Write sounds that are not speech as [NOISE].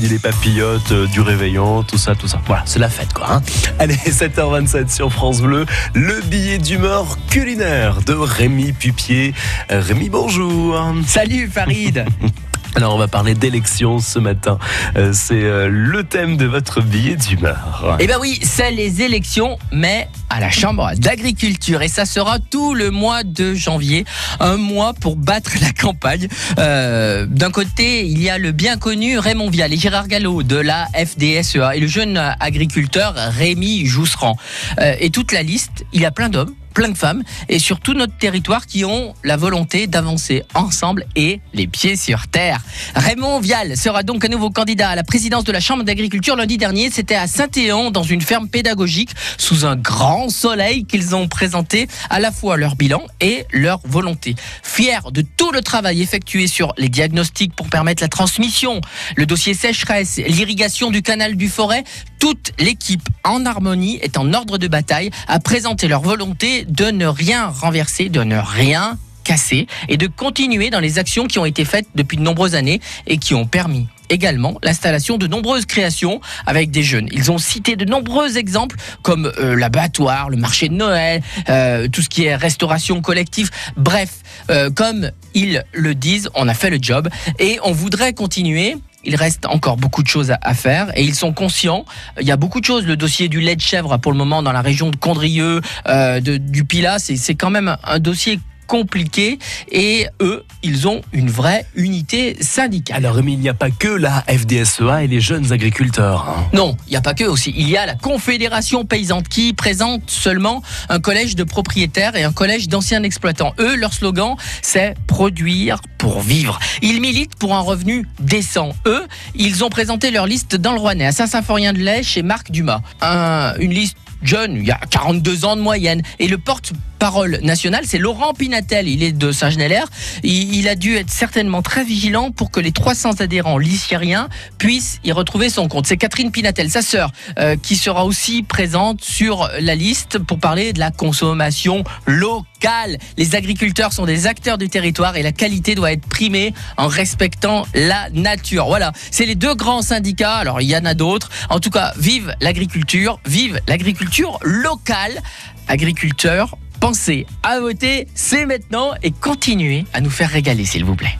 fini les papillotes, euh, du réveillon, tout ça, tout ça. Voilà, c'est la fête quoi. Hein. Allez, [LAUGHS] 7h27 sur France Bleu, le billet d'humeur culinaire de Rémi Pupier. Euh, Rémi, bonjour. Salut Farid [LAUGHS] Alors on va parler d'élections ce matin. Euh, c'est euh, le thème de votre billet d'humeur. Eh ben oui, c'est les élections, mais à la Chambre d'agriculture. Et ça sera tout le mois de janvier, un mois pour battre la campagne. Euh, D'un côté, il y a le bien connu Raymond Vial et Gérard Gallo de la FDSEA et le jeune agriculteur Rémi Jousserand. Euh, et toute la liste, il y a plein d'hommes plein de femmes et sur tout notre territoire qui ont la volonté d'avancer ensemble et les pieds sur terre. Raymond Vial sera donc un nouveau candidat à la présidence de la Chambre d'agriculture lundi dernier. C'était à Saint-Éon dans une ferme pédagogique sous un grand soleil qu'ils ont présenté à la fois leur bilan et leur volonté. Fiers de tout le travail effectué sur les diagnostics pour permettre la transmission, le dossier sécheresse, l'irrigation du canal du Forêt, toute l'équipe en harmonie est en ordre de bataille à présenter leur volonté de ne rien renverser, de ne rien casser et de continuer dans les actions qui ont été faites depuis de nombreuses années et qui ont permis également l'installation de nombreuses créations avec des jeunes. Ils ont cité de nombreux exemples comme euh, l'abattoir, le marché de Noël, euh, tout ce qui est restauration collective. Bref, euh, comme ils le disent, on a fait le job et on voudrait continuer il reste encore beaucoup de choses à, faire et ils sont conscients. Il y a beaucoup de choses. Le dossier du lait de chèvre pour le moment dans la région de Condrieu, du Pilat, c'est quand même un dossier compliqué et eux, ils ont une vraie unité syndicale. Alors Rémi, il n'y a pas que la FDSEA et les jeunes agriculteurs. Hein. Non, il n'y a pas que aussi. Il y a la Confédération paysanne qui présente seulement un collège de propriétaires et un collège d'anciens exploitants. Eux, leur slogan, c'est produire pour vivre. Ils militent pour un revenu décent. Eux, ils ont présenté leur liste dans le Rouennais, à Saint-Symphorien-de-Lay, chez Marc Dumas. Un, une liste jeune, il y a 42 ans de moyenne. Et le porte-parole national, c'est Laurent Pinatel. Il est de Saint-Genélaire. Il, il, a dû être certainement très vigilant pour que les 300 adhérents lycériens puissent y retrouver son compte. C'est Catherine Pinatel, sa sœur, euh, qui sera aussi présente sur la liste pour parler de la consommation locale. Les agriculteurs sont des acteurs du territoire et la qualité doit être primée en respectant la nature. Voilà, c'est les deux grands syndicats. Alors, il y en a d'autres. En tout cas, vive l'agriculture, vive l'agriculture locale. Agriculteurs, pensez à voter, c'est maintenant et continuez à nous faire régaler, s'il vous plaît.